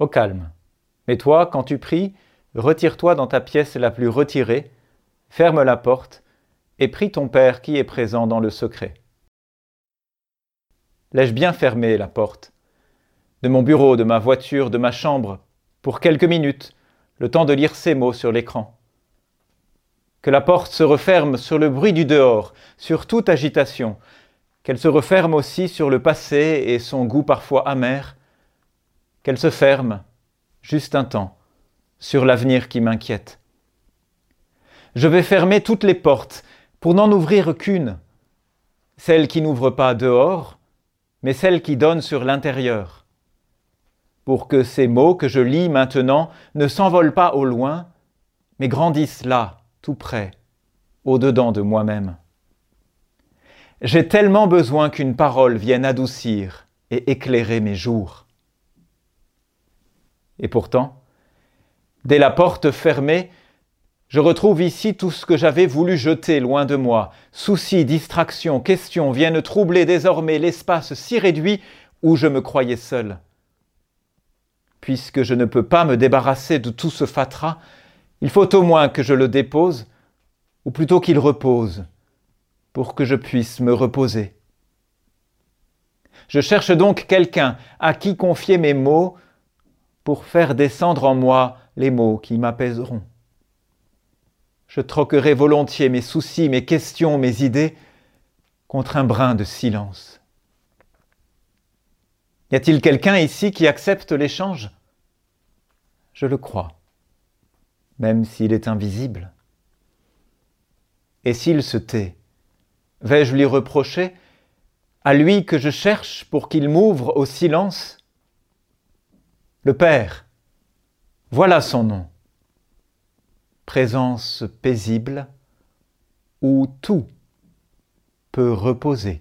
Au calme. Mais toi, quand tu pries, retire-toi dans ta pièce la plus retirée, ferme la porte, et prie ton Père qui est présent dans le secret. L'ai-je bien fermé la porte De mon bureau, de ma voiture, de ma chambre, pour quelques minutes, le temps de lire ces mots sur l'écran? Que la porte se referme sur le bruit du dehors, sur toute agitation, qu'elle se referme aussi sur le passé et son goût parfois amer, qu'elle se ferme, juste un temps, sur l'avenir qui m'inquiète. Je vais fermer toutes les portes pour n'en ouvrir qu'une, celle qui n'ouvre pas dehors, mais celle qui donne sur l'intérieur, pour que ces mots que je lis maintenant ne s'envolent pas au loin, mais grandissent là, tout près, au-dedans de moi-même. J'ai tellement besoin qu'une parole vienne adoucir et éclairer mes jours. Et pourtant, dès la porte fermée, je retrouve ici tout ce que j'avais voulu jeter loin de moi. Soucis, distractions, questions viennent troubler désormais l'espace si réduit où je me croyais seul. Puisque je ne peux pas me débarrasser de tout ce fatras, il faut au moins que je le dépose, ou plutôt qu'il repose, pour que je puisse me reposer. Je cherche donc quelqu'un à qui confier mes mots pour faire descendre en moi les mots qui m'apaiseront. Je troquerai volontiers mes soucis, mes questions, mes idées contre un brin de silence. Y a-t-il quelqu'un ici qui accepte l'échange? Je le crois, même s'il est invisible. Et s'il se tait Vais-je lui reprocher, à lui que je cherche pour qu'il m'ouvre au silence? Le Père, voilà son nom. Présence paisible où tout peut reposer.